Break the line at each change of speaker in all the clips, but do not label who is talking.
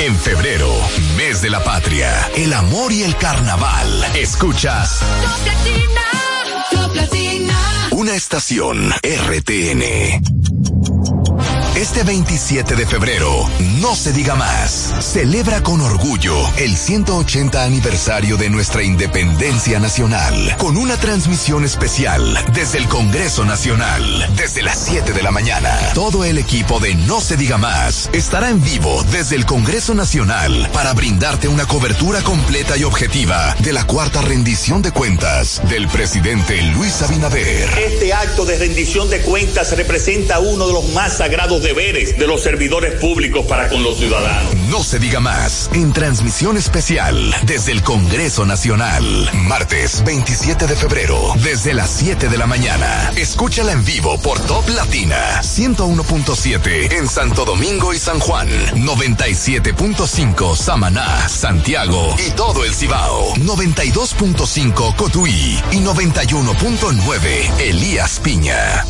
En febrero, mes de la patria, el amor y el carnaval. Escuchas. Una estación RTN. Este 27 de febrero, no se diga más, celebra con orgullo el 180 aniversario de nuestra independencia nacional, con una transmisión especial desde el Congreso Nacional, desde las 7 de la mañana. Todo el equipo de No se diga más estará en vivo desde el Congreso Nacional para brindarte una cobertura completa y objetiva de la cuarta rendición de cuentas del presidente Luis Abinader.
Este acto de rendición de cuentas representa uno de los más sagrados deberes de los servidores públicos para con los ciudadanos.
No se diga más en transmisión especial desde el Congreso Nacional. Martes 27 de febrero, desde las 7 de la mañana. Escúchala en vivo por Top Latina 101.7 en Santo Domingo y San Juan, 97.5 Samaná, Santiago y todo el Cibao, 92.5 Cotuí y 91.9 Elías Piña.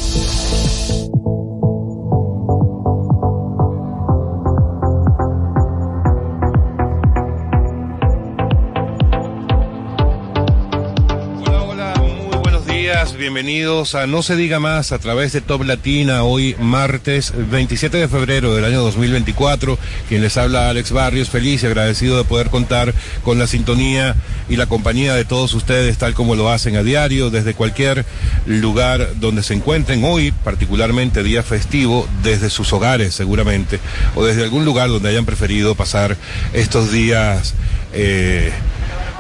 Bienvenidos a No se diga más a través de Top Latina, hoy martes 27 de febrero del año 2024. Quien les habla Alex Barrios, feliz y agradecido de poder contar con la sintonía y la compañía de todos ustedes, tal como lo hacen a diario, desde cualquier lugar donde se encuentren, hoy particularmente día festivo, desde sus hogares seguramente, o desde algún lugar donde hayan preferido pasar estos días. Eh,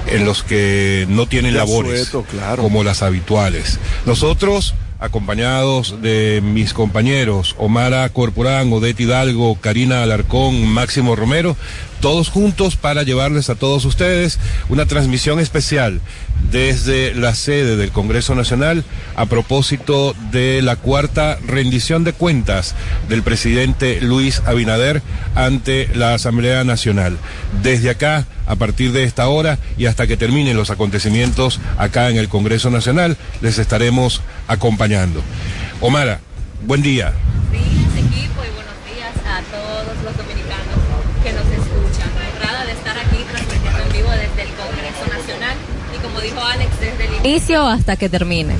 en los que no tienen labores como las habituales. Nosotros acompañados de mis compañeros Omara Corporán, Odette Hidalgo, Karina Alarcón, Máximo Romero, todos juntos para llevarles a todos ustedes una transmisión especial desde la sede del Congreso Nacional a propósito de la cuarta rendición de cuentas del presidente Luis Abinader ante la Asamblea Nacional. Desde acá, a partir de esta hora y hasta que terminen los acontecimientos acá en el Congreso Nacional, les estaremos acompañando. Omara, buen día.
equipo, y buenos días a todos los dominicanos que nos escuchan. Honrada de estar aquí transmitiendo en vivo desde el Congreso Nacional y como dijo Alex, desde el inicio hasta que termine.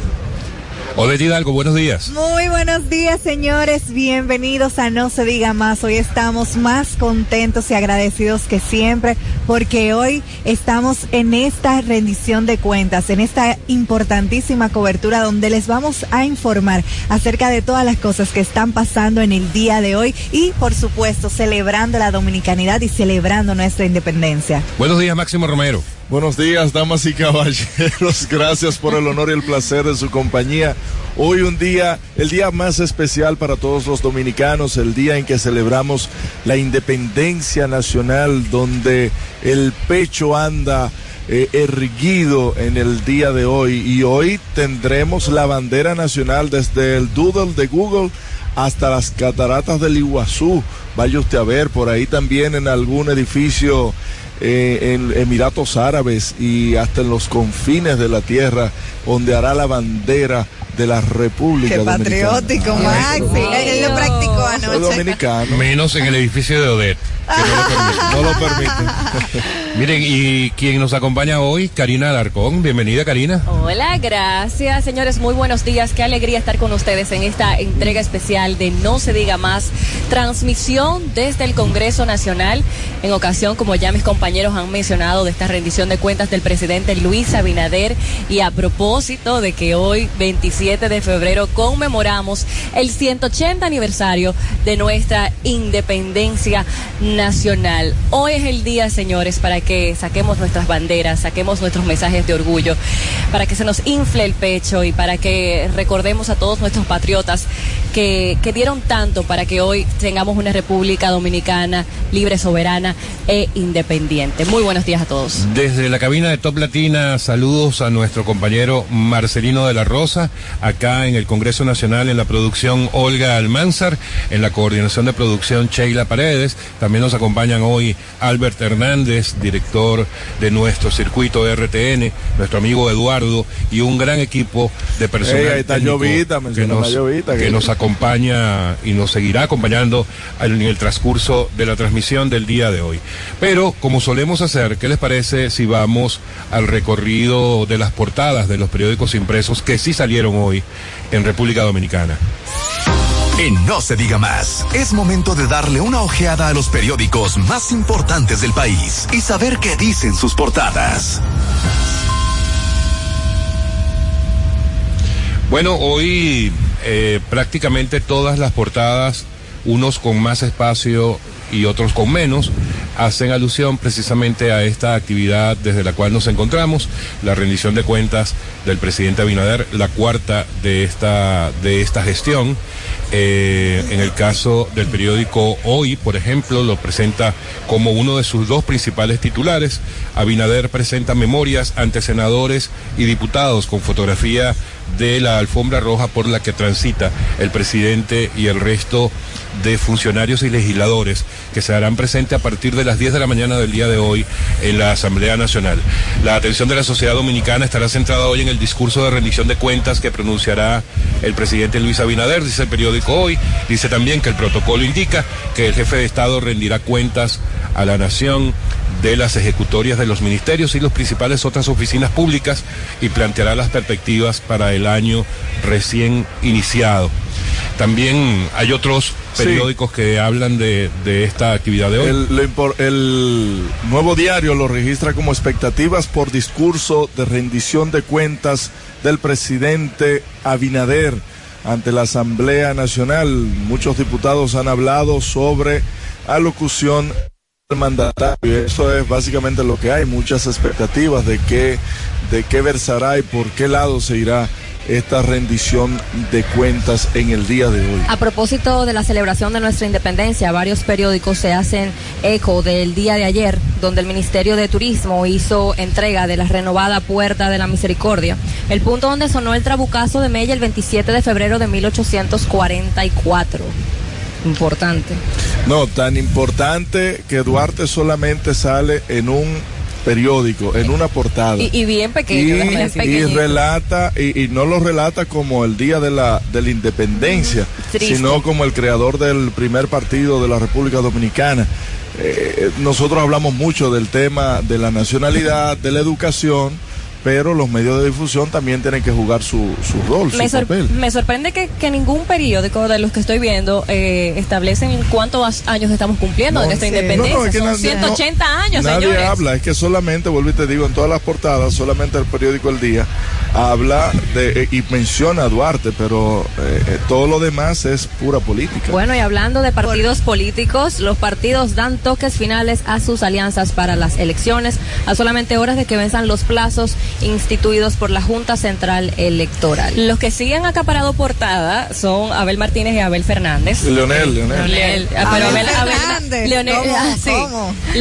Odette Hidalgo, buenos días.
Muy buenos días, señores. Bienvenidos a No se diga más. Hoy estamos más contentos y agradecidos que siempre porque hoy estamos en esta rendición de cuentas, en esta importantísima cobertura donde les vamos a informar acerca de todas las cosas que están pasando en el día de hoy y, por supuesto, celebrando la dominicanidad y celebrando nuestra independencia.
Buenos días, Máximo Romero.
Buenos días, damas y caballeros. Gracias por el honor y el placer de su compañía. Hoy un día, el día más especial para todos los dominicanos, el día en que celebramos la independencia nacional, donde el pecho anda eh, erguido en el día de hoy. Y hoy tendremos la bandera nacional desde el Doodle de Google hasta las cataratas del Iguazú. Vaya usted a ver, por ahí también en algún edificio eh, en Emiratos Árabes y hasta en los confines de la tierra, donde hará la bandera de la República
Qué patriótico, Maxi. Él lo practicó anoche.
dominicano.
Menos en el edificio de Odette, que no lo permite. Miren, y quien nos acompaña hoy, Karina Alarcón. Bienvenida, Karina.
Hola, gracias, señores. Muy buenos días. Qué alegría estar con ustedes en esta entrega especial de No se diga más. Transmisión desde el Congreso Nacional, en ocasión, como ya mis compañeros han mencionado, de esta rendición de cuentas del presidente Luis Abinader. Y a propósito de que hoy, 27 de febrero, conmemoramos el 180 aniversario de nuestra independencia nacional. Hoy es el día, señores, para que saquemos nuestras banderas, saquemos nuestros mensajes de orgullo, para que se nos infle el pecho y para que recordemos a todos nuestros patriotas que, que dieron tanto para que hoy tengamos una República Dominicana libre, soberana e independiente. Muy buenos días a todos.
Desde la cabina de Top Latina, saludos a nuestro compañero Marcelino de la Rosa, acá en el Congreso Nacional en la producción Olga Almanzar, en la coordinación de producción Sheila Paredes. También nos acompañan hoy Albert Hernández, director de nuestro circuito RTN, nuestro amigo Eduardo y un gran equipo de personas que, nos, que nos acompaña y nos seguirá acompañando en el transcurso de la transmisión del día de hoy. Pero, como solemos hacer, ¿qué les parece si vamos al recorrido de las portadas de los periódicos impresos que sí salieron hoy en República Dominicana?
En No se diga más, es momento de darle una ojeada a los periódicos más importantes del país y saber qué dicen sus portadas.
Bueno, hoy eh, prácticamente todas las portadas, unos con más espacio y otros con menos, hacen alusión precisamente a esta actividad desde la cual nos encontramos, la rendición de cuentas del presidente Abinader, la cuarta de esta, de esta gestión. Eh, en el caso del periódico Hoy, por ejemplo, lo presenta como uno de sus dos principales titulares. Abinader presenta memorias ante senadores y diputados con fotografía de la alfombra roja por la que transita el presidente y el resto de funcionarios y legisladores que se harán presentes a partir de las 10 de la mañana del día de hoy en la Asamblea Nacional. La atención de la sociedad dominicana estará centrada hoy en el discurso de rendición de cuentas que pronunciará el presidente Luis Abinader, dice el periódico Hoy. Dice también que el protocolo indica que el jefe de Estado rendirá cuentas a la nación de las ejecutorias de los ministerios y las principales otras oficinas públicas y planteará las perspectivas para el año recién iniciado. También hay otros periódicos que hablan de, esta actividad de hoy.
El, el, nuevo diario lo registra como expectativas por discurso de rendición de cuentas del presidente Abinader ante la Asamblea Nacional. Muchos diputados han hablado sobre alocución del mandatario. Eso es básicamente lo que hay, muchas expectativas de qué, de qué versará y por qué lado se irá esta rendición de cuentas en el día de hoy.
A propósito de la celebración de nuestra independencia, varios periódicos se hacen eco del día de ayer, donde el Ministerio de Turismo hizo entrega de la renovada Puerta de la Misericordia, el punto donde sonó el trabucazo de Mella el 27 de febrero de 1844 importante.
No, tan importante que Duarte solamente sale en un periódico, en una portada.
Y, bien pequeño.
Y, relata, y, no lo relata como el día de la, de la independencia, sino como el creador del primer partido de la República Dominicana. Eh, nosotros hablamos mucho del tema de la nacionalidad, de la educación pero los medios de difusión también tienen que jugar su, su rol,
me
su papel.
Me sorprende que, que, ningún periódico de los que estoy viendo eh, establecen cuántos años estamos cumpliendo de nuestra independencia. Son 180 años,
Nadie habla, es que solamente, vuelvo y te digo, en todas las portadas, solamente el periódico El Día habla de, eh, y menciona a Duarte, pero eh, todo lo demás es pura política.
Bueno, y hablando de partidos políticos, los partidos dan toques finales a sus alianzas para las elecciones, a solamente horas de que venzan los plazos instituidos por la Junta Central Electoral. Los que siguen acaparado portada son Abel Martínez y Abel Fernández.
Leonel, Leonel. Leonel.
Ah, pero Abel, Abel, Leonel, ah, sí.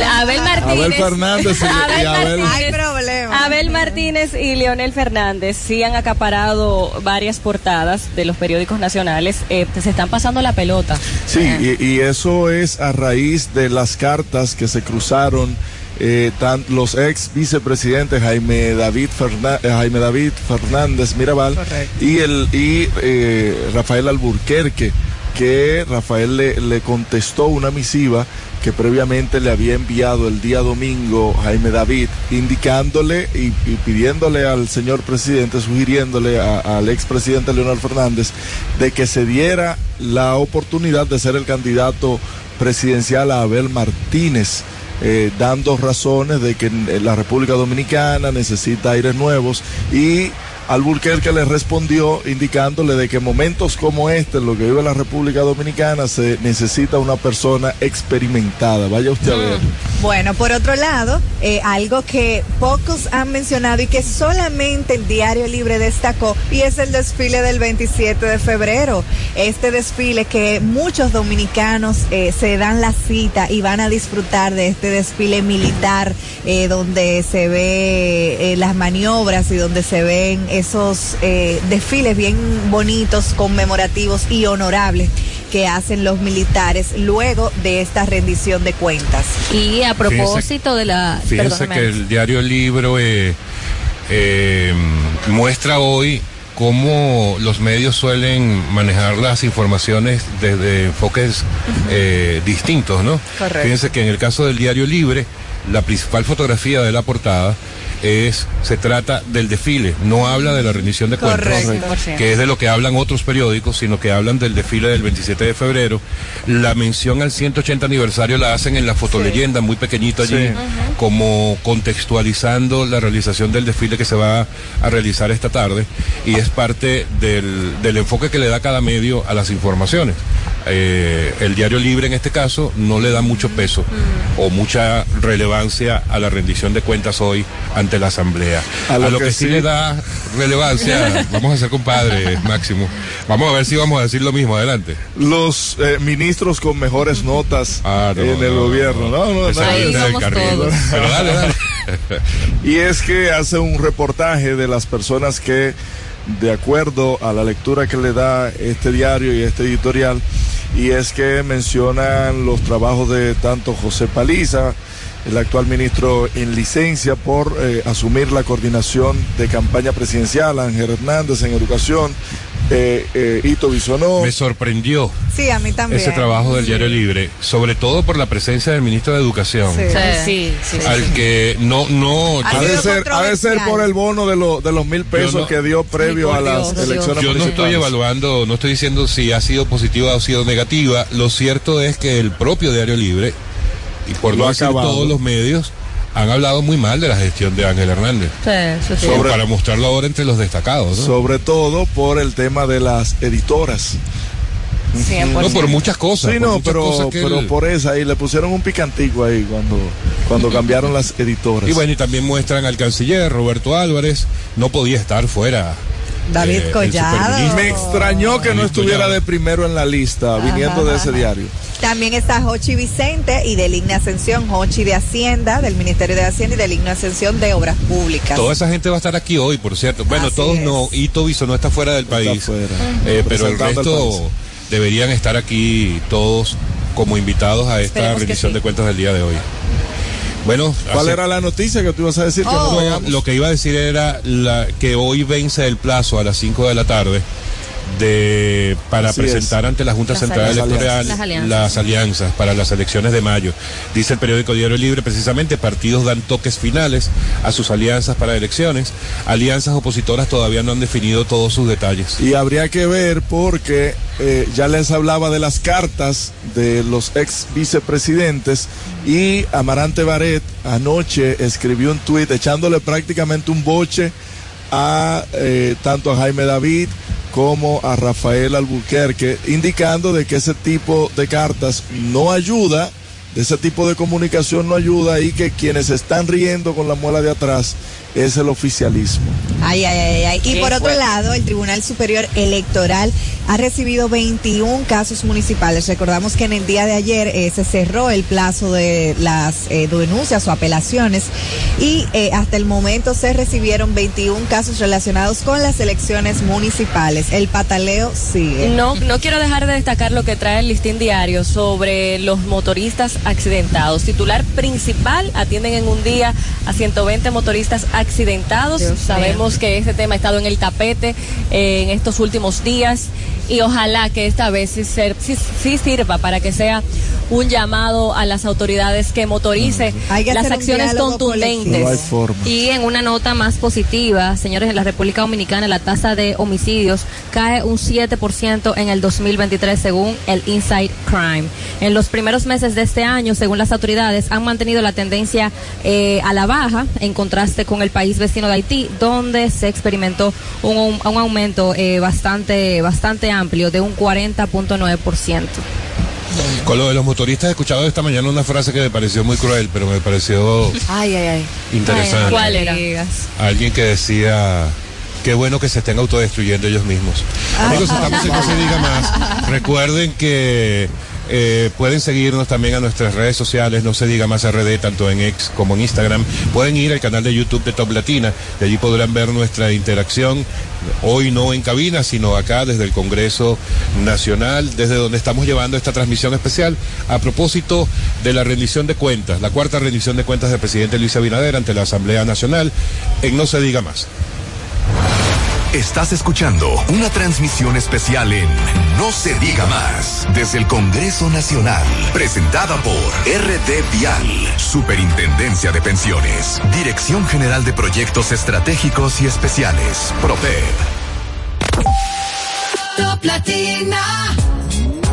Abel Martínez.
Abel Fernández y, Abel, Abel
Hay problema. Abel Martínez y Leonel Fernández sí han acaparado varias portadas de los periódicos nacionales. Eh, se están pasando la pelota.
Sí, y, y eso es a raíz de las cartas que se cruzaron eh, los ex vicepresidentes Jaime David, Fernández, eh, Jaime David Fernández Mirabal y, el, y eh, Rafael Alburquerque, que Rafael le, contestó una misiva que previamente le había enviado el día domingo Jaime David, indicándole y, pidiéndole al señor presidente, sugiriéndole al expresidente Leonel Fernández de que se diera la oportunidad de ser el candidato presidencial a Abel Martínez eh, dando razones de que la República Dominicana necesita aires nuevos y Alburquerque le respondió indicándole de que momentos como este, en lo que vive la República Dominicana, se necesita una persona experimentada. Vaya usted a ver.
Bueno, por otro lado, eh, algo que pocos han mencionado y que solamente el Diario Libre destacó, y es el desfile del 27 de febrero. Este desfile que muchos dominicanos eh, se dan la cita y van a disfrutar de este desfile militar, eh, donde se ve las maniobras y donde se ven esos desfiles bien bonitos, conmemorativos y honorables que hacen los militares luego de esta rendición de cuentas.
Y a propósito de la...
Fíjense que el diario Libro eh, eh, muestra hoy cómo los medios suelen manejar las informaciones desde enfoques eh, distintos, ¿no? Correcto. Fíjense que en el caso del diario Libre, la principal fotografía de la portada es se trata del desfile, no habla de la rendición de cuentas, que es de lo que hablan otros periódicos, sino que hablan del desfile del 27 de febrero. La mención al 180 aniversario la hacen en la fotoleyenda, muy pequeñito allí, como contextualizando la realización del desfile que se va a realizar esta tarde y es parte del, del enfoque que le da cada medio a las informaciones. Eh, el diario libre en este caso no le da mucho peso o mucha relevancia a la rendición de cuentas hoy ante la Asamblea. A lo, que, sí. le da relevancia, vamos a ser compadres, Máximo. Vamos a ver si vamos a decir lo mismo. Adelante.
Los eh, ministros con mejores notas ah, en el gobierno. No, no, Pero dale, dale. y es que hace un reportaje de las personas que de acuerdo a la lectura que le da este diario y este editorial, y es que mencionan los trabajos de tanto José Paliza, el actual ministro en licencia por eh, asumir la coordinación de campaña presidencial, Ángel Hernández en educación, eh, eh, Ito Bisonó.
Me sorprendió.
Sí, a mí también.
Ese trabajo del Diario Libre, sobre todo por la presencia del ministro de Educación.
Sí,
sí, al que no, no.
Ha de, ser, ha de ser por el bono de, de los mil pesos que dio previo a las elecciones.
Yo no estoy evaluando, no estoy diciendo si ha sido positiva o ha sido negativa. Lo cierto es que el propio Diario Libre, y por no decir todos los medios, han hablado muy mal de la gestión de Ángel Hernández. Sí, sí, para mostrarlo ahora entre los destacados.
Sobre todo por el tema de las editoras.
No, por muchas cosas.
Sí, no, pero, pero por esa, y le pusieron un picantico ahí cuando, cuando cambiaron las editoras.
Y bueno, y también muestran al canciller Roberto Álvarez, no podía estar fuera
David eh, Collado.
Me extrañó que no estuviera de primero en la lista, viniendo de ese diario.
También está Jochi Vicente y del Igne Ascensión, Jochi de Hacienda, del Ministerio de Hacienda y del Igne Ascensión de Obras Públicas.
Toda esa gente va a estar aquí hoy, por cierto. Bueno, todos no, Ito Viso no está fuera del país, eh, pero el resto deberían estar aquí todos como invitados a esta rendición de cuentas del día de hoy. Bueno,
¿cuál era la noticia que tú ibas a decir? que
no lo que iba a decir era la, que hoy vence el plazo a las 5 de la tarde de para presentar ante la Junta Central Electoral las alianzas. para las elecciones de mayo. Dice el periódico Diario Libre, precisamente, partidos dan toques finales a sus alianzas para elecciones. Alianzas opositoras todavía no han definido todos sus detalles.
Y habría que ver porque eh, ya les hablaba de las cartas de los ex vicepresidentes y Amarante Baret anoche escribió un tuit echándole prácticamente un boche a eh, tanto a Jaime David como a Rafael Albuquerque, indicando de que ese tipo de cartas no ayuda, de ese tipo de comunicación no ayuda y que quienes están riendo con la muela de atrás es el oficialismo.
Ay, ay, ay, ay. Y por otro lado, el Tribunal Superior Electoral ha recibido 21 casos municipales. Recordamos que en el día de ayer eh, se cerró el plazo de las eh, denuncias o apelaciones y eh, hasta el momento se recibieron 21 casos relacionados con las elecciones municipales. El pataleo sigue.
No, no quiero dejar de destacar lo que trae el listín diario sobre los motoristas accidentados. Titular principal, atienden en un día a 120 motoristas accidentados. Sabemos que este tema ha estado en el tapete eh, en estos últimos días y ojalá que esta vez sí, sirva para que sea un llamado a las autoridades que motorice las acciones contundentes. y en una nota más positiva, señores, en la República Dominicana la tasa de homicidios cae un 7% en el 2023 según el Inside Crime. En los primeros meses de este año, según las autoridades, han mantenido la tendencia eh, a la baja en contraste con el país vecino de Haití, donde se experimentó un, un aumento eh, bastante, bastante amplio de un 40.9%.
Con lo de los motoristas he escuchado esta mañana una frase que me pareció muy cruel, pero me pareció
Ay, ay, ay.
interesante.
¿Cuál era?
Alguien que decía, qué bueno que se estén autodestruyendo ellos mismos. Amigos, estamos en No se diga más. Recuerden que eh, pueden seguirnos también a nuestras redes sociales, no se diga más RD, tanto en X como en Instagram. Pueden ir al canal de YouTube de Top Latina, de allí podrán ver nuestra interacción, hoy no en cabina, sino acá desde el Congreso Nacional, desde donde estamos llevando esta transmisión especial a propósito de la rendición de cuentas, la cuarta rendición de cuentas del presidente Luis Abinader ante la Asamblea Nacional, en No se diga más.
Estás escuchando una transmisión especial en No se diga más desde el Congreso Nacional, presentada por RT Vial, Superintendencia de Pensiones, Dirección General de Proyectos Estratégicos y Especiales, PROPEP.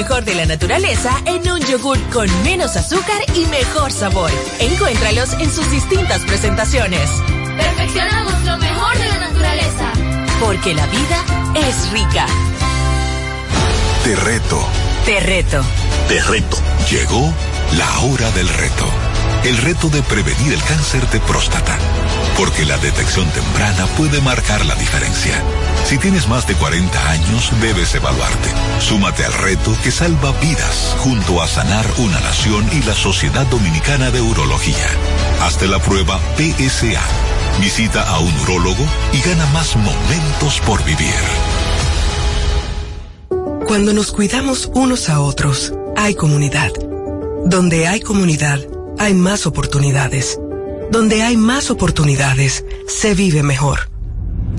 Mejor de la naturaleza en un yogur con menos azúcar y mejor sabor. Encuéntralos en sus distintas presentaciones.
Perfeccionamos lo mejor de la naturaleza.
Porque la vida es rica.
Te reto.
Te reto.
Te reto. Llegó la hora del reto. El reto de prevenir el cáncer de próstata. Porque la detección temprana puede marcar la diferencia. Si tienes más de 40 años, debes evaluarte. Súmate al reto que salva vidas junto a Sanar una Nación y la Sociedad Dominicana de Urología. Hazte la prueba PSA. Visita a un urólogo y gana más momentos por vivir.
Cuando nos cuidamos unos a otros, hay comunidad. Donde hay comunidad, hay más oportunidades. Donde hay más oportunidades, se vive mejor.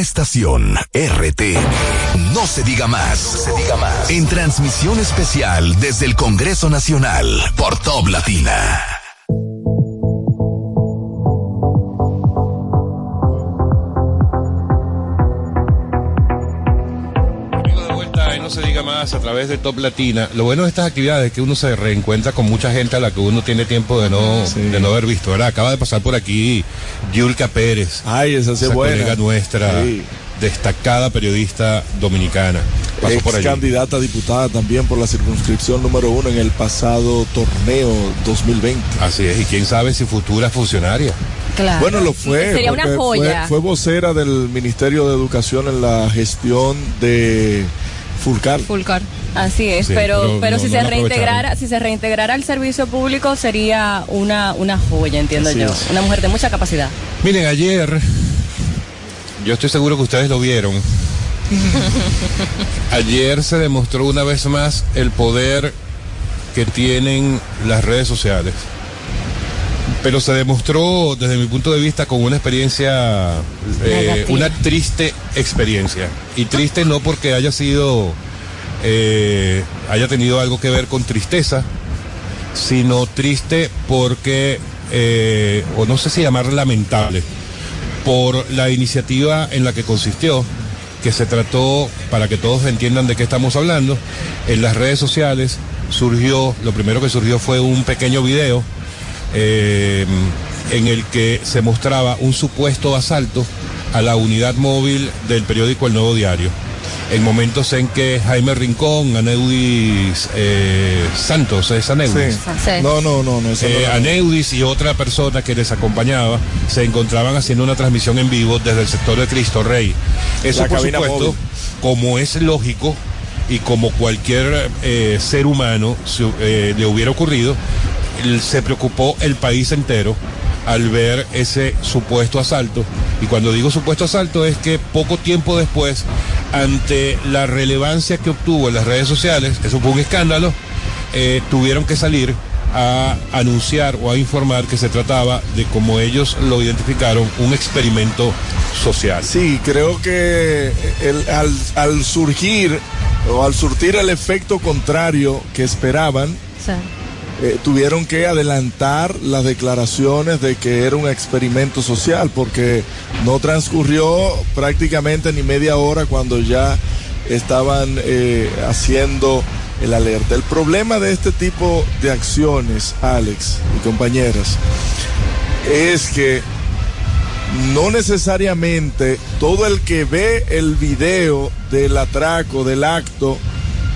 estación RTN. No se diga más. Se diga más. En transmisión especial desde el Congreso Nacional por Top Latina.
Más a través de Top Latina. Lo bueno de estas actividades es que uno se reencuentra con mucha gente a la que uno tiene tiempo de no, de no haber visto. ¿verdad? Acaba de pasar por aquí Yulka Pérez.
Ay, esa sí es
esa
buena.
colega nuestra,
Sí.
destacada periodista dominicana. Pasó
Ex
por allí.
candidata a diputada también por la circunscripción número uno en el pasado torneo 2020.
Así es, y quién sabe si futura funcionaria.
Claro.
Bueno, lo fue.
Sería una joya.
Fue, fue vocera del Ministerio de Educación en la gestión de Fulcar.
Fulcar. Así es,
Sí,
pero,
pero
pero,
no-
si
no
se reintegrara, si se reintegrara al servicio público sería una, una joya, entiendo
Así
yo.
es.
Una mujer de mucha capacidad.
Miren, ayer, yo estoy seguro que ustedes lo vieron. Ayer se demostró una vez más el poder que tienen las redes sociales. Pero se demostró, desde mi punto de vista, con una experiencia, eh, una triste experiencia. Y triste no porque haya sido, eh, haya tenido algo que ver con tristeza, sino triste porque, eh, o no sé si llamar lamentable, por la iniciativa en la que consistió, que se trató, para que todos entiendan de qué estamos hablando, en las redes sociales surgió, lo primero que surgió fue un pequeño video eh, en el que se mostraba un supuesto asalto a la unidad móvil del periódico El Nuevo Diario. en momentos en que Jaime Rincón, Aneudis eh, Santos, es Aneudis.
Sí. No, no, no, no.
Eh,
no.
Aneudis y otra persona que les acompañaba se encontraban haciendo una transmisión en vivo desde el sector de Cristo Rey. Eso,
La
por supuesto,
móvil.
como es lógico y como cualquier eh, ser humano se- eh, le hubiera ocurrido, se preocupó el país entero al ver ese supuesto asalto. Y cuando digo supuesto asalto es que poco tiempo después, ante la relevancia que obtuvo en las redes sociales, eso fue un escándalo, eh, tuvieron que salir a anunciar o a informar que se trataba de, como ellos lo identificaron, un experimento social.
Sí, creo que el- al, al surgir o al surtir el efecto contrario que esperaban, eh, tuvieron que adelantar las declaraciones de que era un experimento social, porque no transcurrió prácticamente ni media hora cuando ya estaban eh, haciendo el alerta. El problema de este tipo de acciones, Alex y compañeras, es que no necesariamente todo el que ve el video del atraco, del acto,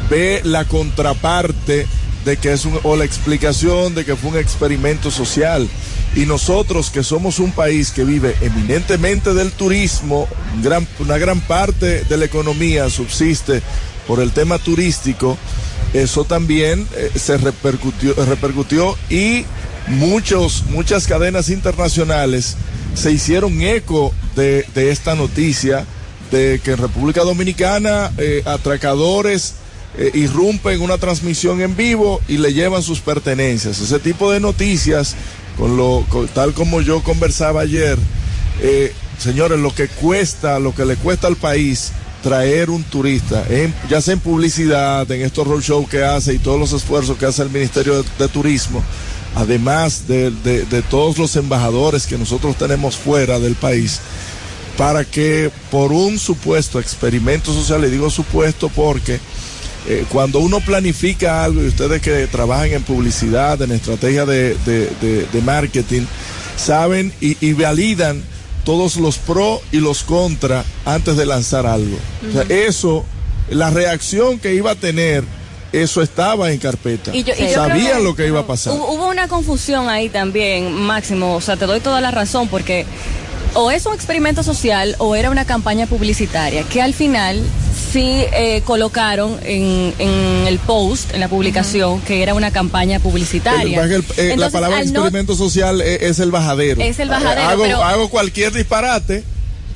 ve la contraparte de que es un, o la explicación de que fue un experimento social. Y nosotros que somos un país que vive eminentemente del turismo, gran, una gran parte de la economía subsiste por el tema turístico, eso también eh, se repercutió, repercutió y muchos, muchas cadenas internacionales se hicieron eco de, de esta noticia de que en República Dominicana eh, atracadores eh, irrumpen una transmisión en vivo y le llevan sus pertenencias. Ese tipo de noticias, con lo, tal como yo conversaba ayer, eh, señores, lo que cuesta, lo que le cuesta al país traer un turista, ya sea en publicidad, en estos roadshows que hace y todos los esfuerzos que hace el Ministerio de, Turismo, además de, de- todos los embajadores que nosotros tenemos fuera del país, para que por un supuesto experimento social, y digo supuesto porque eh, cuando uno planifica algo, y ustedes que trabajan en publicidad, en estrategia de, de- de- de marketing, saben y, y validan todos los pros y los contras antes de lanzar algo. O sea, eso, la reacción que iba a tener, eso estaba en carpeta.
Y yo- y
Sabían
que
lo que iba a pasar.
Hubo una confusión ahí también, Máximo. O sea, te doy toda la razón porque o es un experimento social o era una campaña publicitaria que al final sí eh, colocaron en, en el post, en la publicación, que era una campaña publicitaria.
El- el- eh, la palabra
no-
experimento social es, es el bajadero.
Es el bajadero,
Eh, hago,
pero-
hago cualquier disparate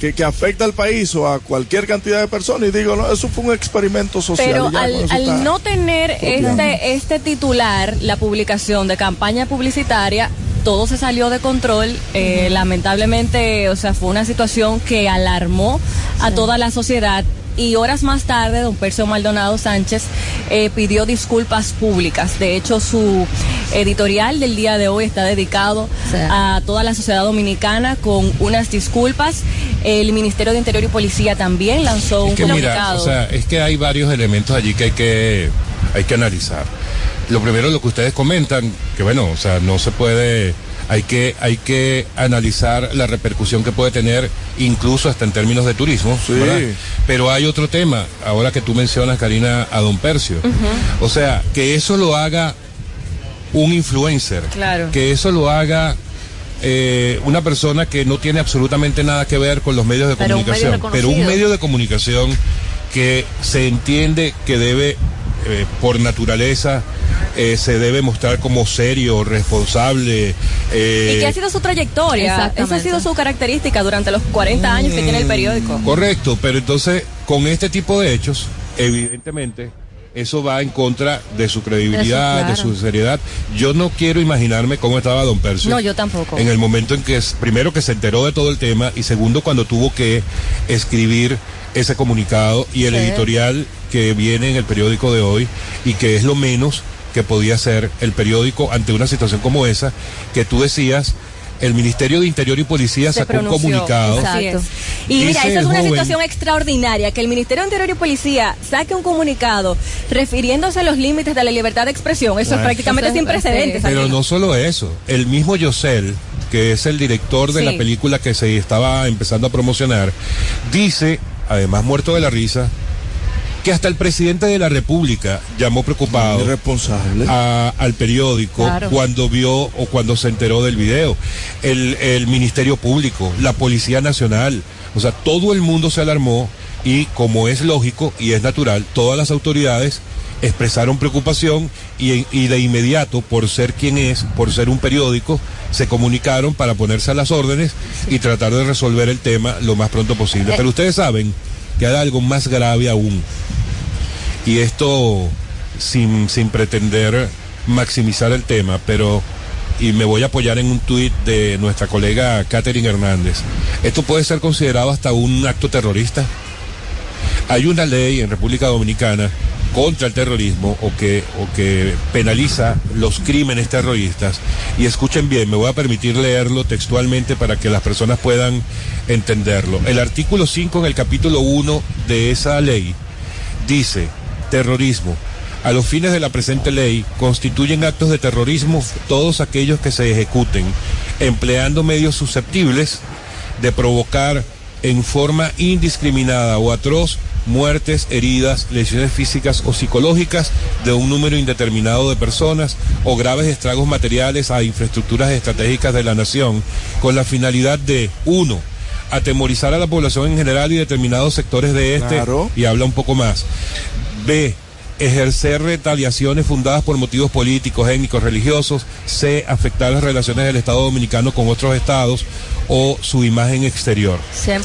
que, que afecta al país o a cualquier cantidad de personas y digo, no, eso fue un experimento social.
Pero
ya
al, no tener este, este titular, la publicación de campaña publicitaria, todo se salió de control. Eh, Lamentablemente, o sea, fue una situación que alarmó a toda la sociedad. Y horas más tarde, don Percio Maldonado Sánchez eh, pidió disculpas públicas. De hecho, su editorial del día de hoy está dedicado a toda la sociedad dominicana con unas disculpas. El Ministerio de Interior y Policía también lanzó un
que mira,
comunicado.
o sea, es que hay varios elementos allí que hay que, hay que analizar. Lo primero, lo que ustedes comentan, que bueno, o sea, no se puede, hay que, hay que analizar la repercusión que puede tener, incluso hasta en términos de turismo. Pero hay otro tema, ahora que tú mencionas, Karina, a Don Percio. O sea, que eso lo haga un influencer.
Claro.
Que eso lo haga eh, una persona que no tiene absolutamente nada que ver con los medios de
Pero un medio
comunicación. pero un medio de comunicación que se entiende que debe, eh, por naturaleza, eh, se debe mostrar como serio, responsable. eh,
Y que ha sido su trayectoria. Esa ha sido su característica durante los 40 años que tiene el periódico.
Correcto, pero entonces con este tipo de hechos, evidentemente, eso va en contra de su credibilidad, de su,
claro.
seriedad. Yo no quiero imaginarme cómo estaba don Percio.
No, yo tampoco.
En el momento en que, es- primero que se enteró de todo el tema y segundo cuando tuvo que escribir ese comunicado y el
Sí.
editorial que viene en el periódico de hoy y que es lo menos que podía hacer el periódico ante una situación como esa que tú decías. El Ministerio de Interior y Policía
Se
sacó un comunicado.
Exacto.
Y mira, esa es una
joven-
situación extraordinaria, que el Ministerio de Interior y Policía saque un comunicado refiriéndose a los límites de la libertad de expresión. Eso es
Bueno.
prácticamente
Eso es-
sin precedentes.
Pero
aquí.
no solo eso, el mismo Yosel, que es el director de
Sí.
la película que se estaba empezando a promocionar, dice, además muerto de la risa, que hasta el presidente de la República llamó preocupado a- al periódico
Claro.
cuando vio o cuando se enteró del video. El, el Ministerio Público, la Policía Nacional, o sea, todo el mundo se alarmó y como es lógico y es natural, todas las autoridades expresaron preocupación y, y de inmediato, por ser quien es, por ser un periódico, se comunicaron para ponerse a las órdenes y tratar de resolver el tema lo más pronto posible.
Eh.
Pero ustedes saben que hay algo más grave aún. Y esto sin, sin pretender maximizar el tema, pero y me voy a apoyar en un tuit de nuestra colega Catherine Hernández. Esto puede ser considerado hasta un acto terrorista. Hay una ley en República Dominicana contra el terrorismo o que, o que penaliza los crímenes terroristas. Y escuchen bien, me voy a permitir leerlo textualmente para que las personas puedan entenderlo. El artículo 5 en el capítulo 1 de esa ley dice, terrorismo. A los fines de la presente ley constituyen actos de terrorismo todos aquellos que se ejecuten empleando medios susceptibles de provocar en forma indiscriminada o atroz muertes, heridas, lesiones físicas o psicológicas de un número indeterminado de personas o graves estragos materiales a infraestructuras estratégicas de la nación con la finalidad de, uno, atemorizar a la población en general y determinados sectores de este,
Claro.
y habla un poco más. B. Ejercer retaliaciones fundadas por motivos políticos, étnicos, religiosos. C. Afectar las relaciones del Estado Dominicano con otros estados o su imagen exterior.
100%.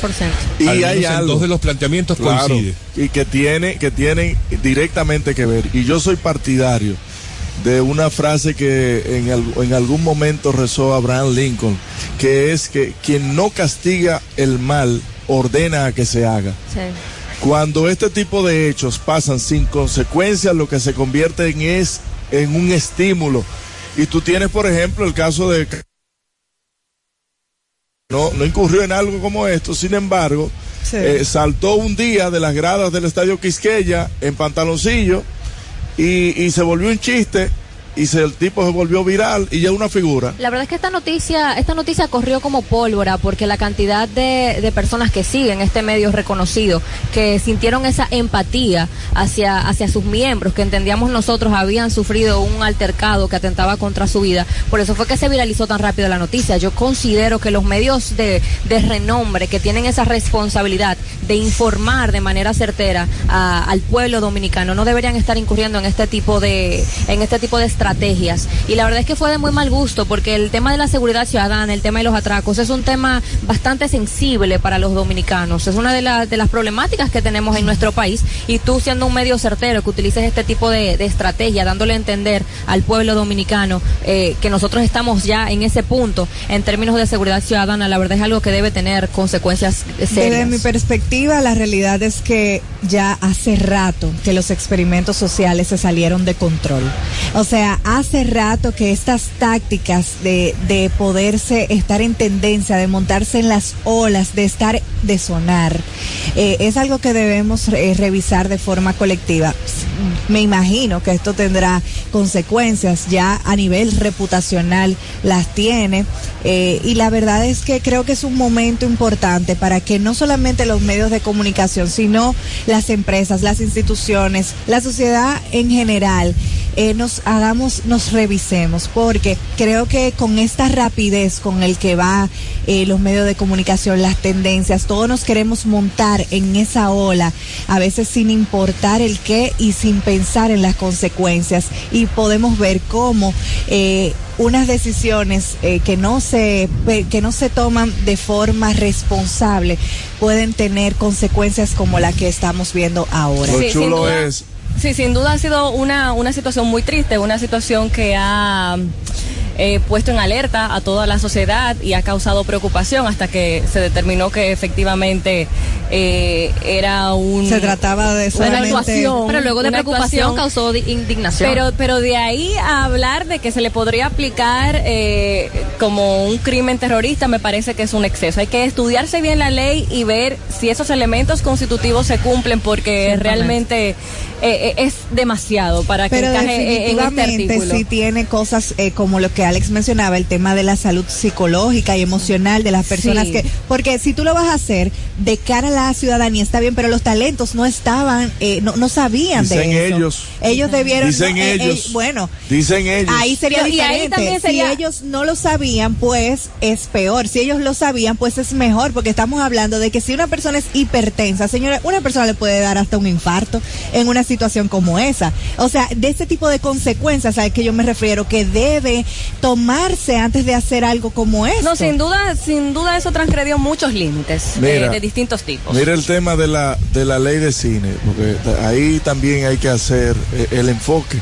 Y
Al
hay
en
algo.
dos de los planteamientos
Claro,
coincide.
y que tiene que tienen directamente que ver y yo soy partidario de una frase que en, al- en algún momento rezó Abraham Lincoln que es que quien no castiga el mal ordena a que se haga
Sí.
Cuando este tipo de hechos pasan sin consecuencias lo que se convierte en es en un estímulo y tú tienes por ejemplo el caso de no, no incurrió en algo como esto, sin embargo,
Sí.
eh, saltó un día de las gradas del estadio Quisqueya en pantaloncillo y, y se volvió un chiste y el tipo se volvió viral y ya una figura.
La verdad es que esta noticia, esta noticia corrió como pólvora porque la cantidad de, personas que siguen este medio reconocido, que sintieron esa empatía hacia, hacia sus miembros, que entendíamos nosotros habían sufrido un altercado que atentaba contra su vida, por eso fue que se viralizó tan rápido la noticia. Yo considero que los medios de, renombre que tienen esa responsabilidad de informar de manera certera al pueblo dominicano no deberían estar incurriendo en este tipo de, en este tipo de. Y la verdad es que fue de muy mal gusto porque el tema de la seguridad ciudadana, el tema de los atracos, es un tema bastante sensible para los dominicanos. Es una de, las de las problemáticas que tenemos en nuestro país y tú siendo un medio certero que utilices este tipo de, de estrategia, dándole a entender al pueblo dominicano eh, que nosotros estamos ya en ese punto en términos de seguridad ciudadana, la verdad es algo que debe tener consecuencias serias.
Desde mi perspectiva, la realidad es que ya hace rato que los experimentos sociales se salieron de control. O sea, hace rato que estas tácticas de, de poderse estar en tendencia, de montarse en las olas, de estar, de sonar, eh, es algo que debemos eh, revisar de forma colectiva. Me imagino que esto tendrá consecuencias ya a nivel reputacional, las tiene. eh, y la verdad es que creo que es un momento importante para que no solamente los medios de comunicación, sino las empresas, las instituciones, la sociedad en general, eh, nos hagamos, nos revisemos, porque creo que con esta rapidez con el que va eh, los medios de comunicación, las tendencias, todos nos queremos montar en esa ola, a veces sin importar el qué y sin pensar en las consecuencias. Y podemos ver cómo eh, unas decisiones eh, que no se pe- que no se toman de forma responsable pueden tener consecuencias como la que estamos viendo ahora.
Lo
Sí,
chulo es
Sí, sin duda ha sido una, una situación muy triste, una situación que ha eh, puesto en alerta a toda la sociedad y ha causado preocupación hasta que se determinó que efectivamente eh, era un...
Se trataba de
una actuación.
Pero luego de preocupación causó di- indignación.
pero, pero de ahí a hablar de que se le podría aplicar eh, como un crimen terrorista me parece que es un exceso. Hay que estudiarse bien la ley y ver si esos elementos constitutivos se cumplen porque realmente eh, eh, es demasiado para que
Pero
encaje en este artículo.
sí tiene cosas eh, como lo que que Alex mencionaba, el tema de la salud psicológica y emocional de las personas
Sí.
que, porque si tú lo vas a hacer de cara a la ciudadanía está bien, pero los talentos no estaban, eh, no, no sabían
Dicen
de eso.
ellos.
Ellos debieron,
Dicen
no, eh,
ellos.
eh, bueno,
Dicen ellos.
Ahí sería
Y ahí
diferente.
también sería-
Si ellos no lo sabían, pues es peor. Si ellos lo sabían, pues es mejor, porque estamos hablando de que si una persona es hipertensa, señora, una persona le puede dar hasta un infarto en una situación como esa. O sea, de ese tipo de consecuencias a que yo me refiero, que debe tomarse antes de hacer algo como esto.
No, sin duda, sin duda eso transgredió muchos límites de,
Mira,
de distintos tipos.
Mira el tema de la, de la ley de cine, porque ahí también hay que hacer eh, el enfoque.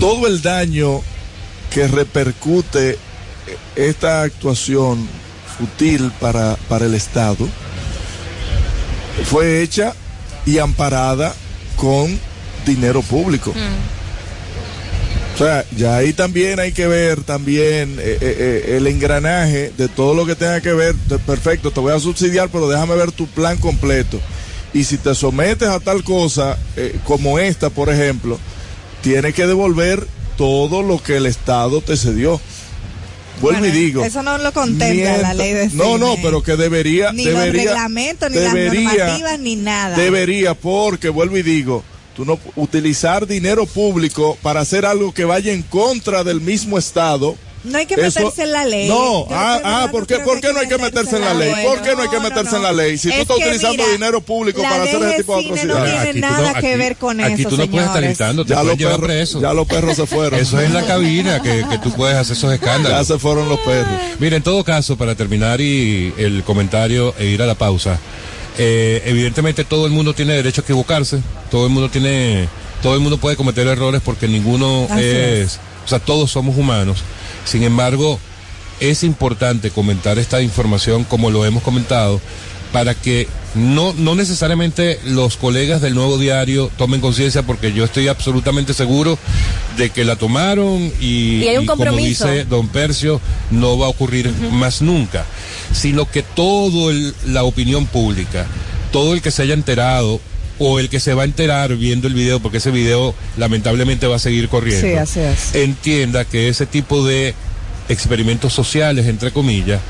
Todo el daño que repercute eh, esta actuación futil para, para el Estado fue hecha y amparada con dinero público. O sea, ya ahí también hay que ver también eh, eh, eh, el engranaje de todo lo que tenga que ver. perfecto, te voy a subsidiar, pero déjame ver tu plan completo. Y si te sometes a tal cosa eh, como esta, por ejemplo, tienes que devolver todo lo que el Estado te cedió. Vuelvo
Bueno,
y digo.
Eso no lo contempla
mientras-
la ley de
No, no,
cine.
pero que debería.
Ni los
debería,
reglamentos, ni
debería-
las normativas, ni nada.
Debería, porque vuelvo y digo, tú no utilizar dinero público para hacer algo que vaya en contra del mismo Estado.
No hay que
eso-
meterse en la ley.
No, ah, ah, ¿por
no
qué, ¿por qué no hay que meterse en la ley? ¿Por qué no hay que meterse en la ley? Si tú
Es
estás
que
utilizando
mira,
dinero público para hacer ese tipo de
cine no
atrocidades.
tiene
Aquí tú
nada
no-
que
aquí-
ver con
aquí
eso,
tú no puedes estar gritando, te
Ya los,
llevar
perros,
preso.
ya los perros se fueron.
Eso es en la cabina que, que tú puedes hacer esos
Ya
escándalos.
se fueron los perros.
Mira, en todo caso, para terminar y el comentario e ir a la pausa, eh, evidentemente todo el mundo tiene derecho a equivocarse, todo el mundo tiene, todo el mundo puede cometer errores porque ninguno
Así
es,
es.
o sea, todos somos humanos. Sin embargo, es importante comentar esta información como lo hemos comentado para que no, no necesariamente los colegas del nuevo diario tomen conciencia porque yo estoy absolutamente seguro de que la tomaron y,
Y hay un
y como dice don Percio, no va a ocurrir más nunca, sino que todo el- la opinión pública, todo el que se haya enterado o el que se va a enterar viendo el video, porque ese video lamentablemente va a seguir corriendo,
Sí, así es.
entienda que ese tipo de experimentos sociales, entre comillas,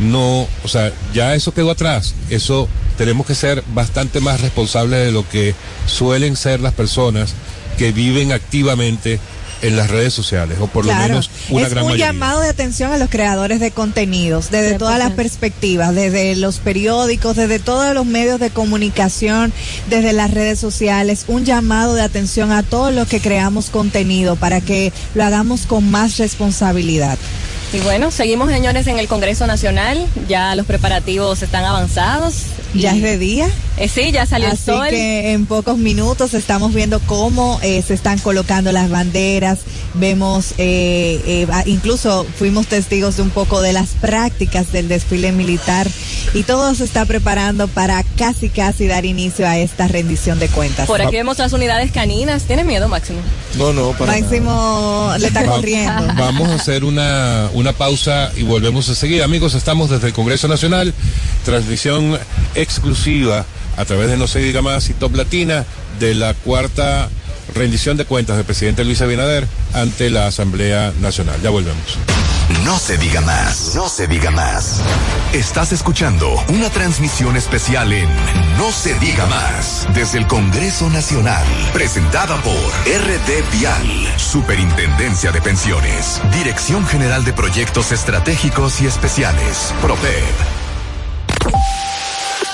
no, o sea, ya eso quedó atrás, eso tenemos que ser bastante más responsables de lo que suelen ser las personas que viven activamente en las redes sociales, o por lo menos una
es
gran
un
mayoría.
llamado de atención a los creadores de contenidos, desde todas las perspectivas, desde los periódicos, desde todos los medios de comunicación, desde las redes sociales, un llamado de atención a todos los que creamos contenido para que lo hagamos con más responsabilidad.
Y bueno, seguimos señores en el Congreso Nacional, ya los preparativos están avanzados.
Ya es de día.
Eh, sí, ya salió
Así
el sol.
que en pocos minutos estamos viendo cómo eh, se están colocando las banderas, vemos, eh, eh, incluso fuimos testigos de un poco de las prácticas del desfile militar y todo se está preparando para casi casi dar inicio a esta rendición de cuentas.
Por aquí vemos las unidades caninas. ¿Tienes miedo, Máximo?
No, no, para nada.
Máximo le está
Va-
corriendo.
Vamos a hacer una, una pausa y volvemos a seguir. Amigos, estamos desde el Congreso Nacional, transmisión exclusiva a través de No se diga más y Top Latina de la cuarta rendición de cuentas del presidente Luis Abinader ante la Asamblea Nacional. Ya volvemos.
No se diga más, no se diga más. Estás escuchando una transmisión especial en No se diga más desde el Congreso Nacional, presentada por RD Vial, Superintendencia de Pensiones, Dirección General de Proyectos Estratégicos y Especiales, PROPEP.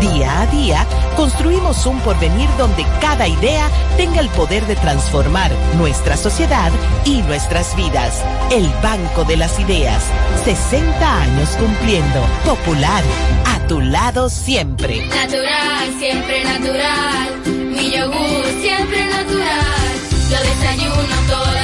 Día a día construimos un porvenir donde cada idea tenga el poder de transformar nuestra sociedad y nuestras vidas. El Banco de las Ideas. 60 años cumpliendo. Popular. A tu lado siempre.
Natural, siempre natural. Mi yogur siempre natural. Lo desayuno todas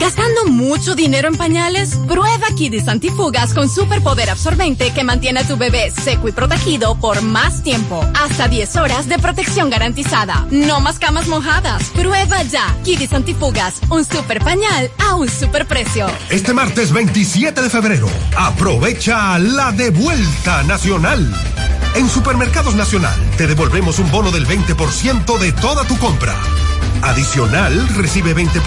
¿Gastando mucho dinero en pañales? Prueba Kidis Antifugas con superpoder absorbente que mantiene a tu bebé seco y protegido por más tiempo. Hasta 10 horas de protección garantizada. No más camas mojadas. Prueba ya Kidis Antifugas, un super pañal a un super precio.
Este martes 27 de febrero, aprovecha la devuelta nacional. En Supermercados Nacional te devolvemos un bono del 20% de toda tu compra. Adicional, recibe 20%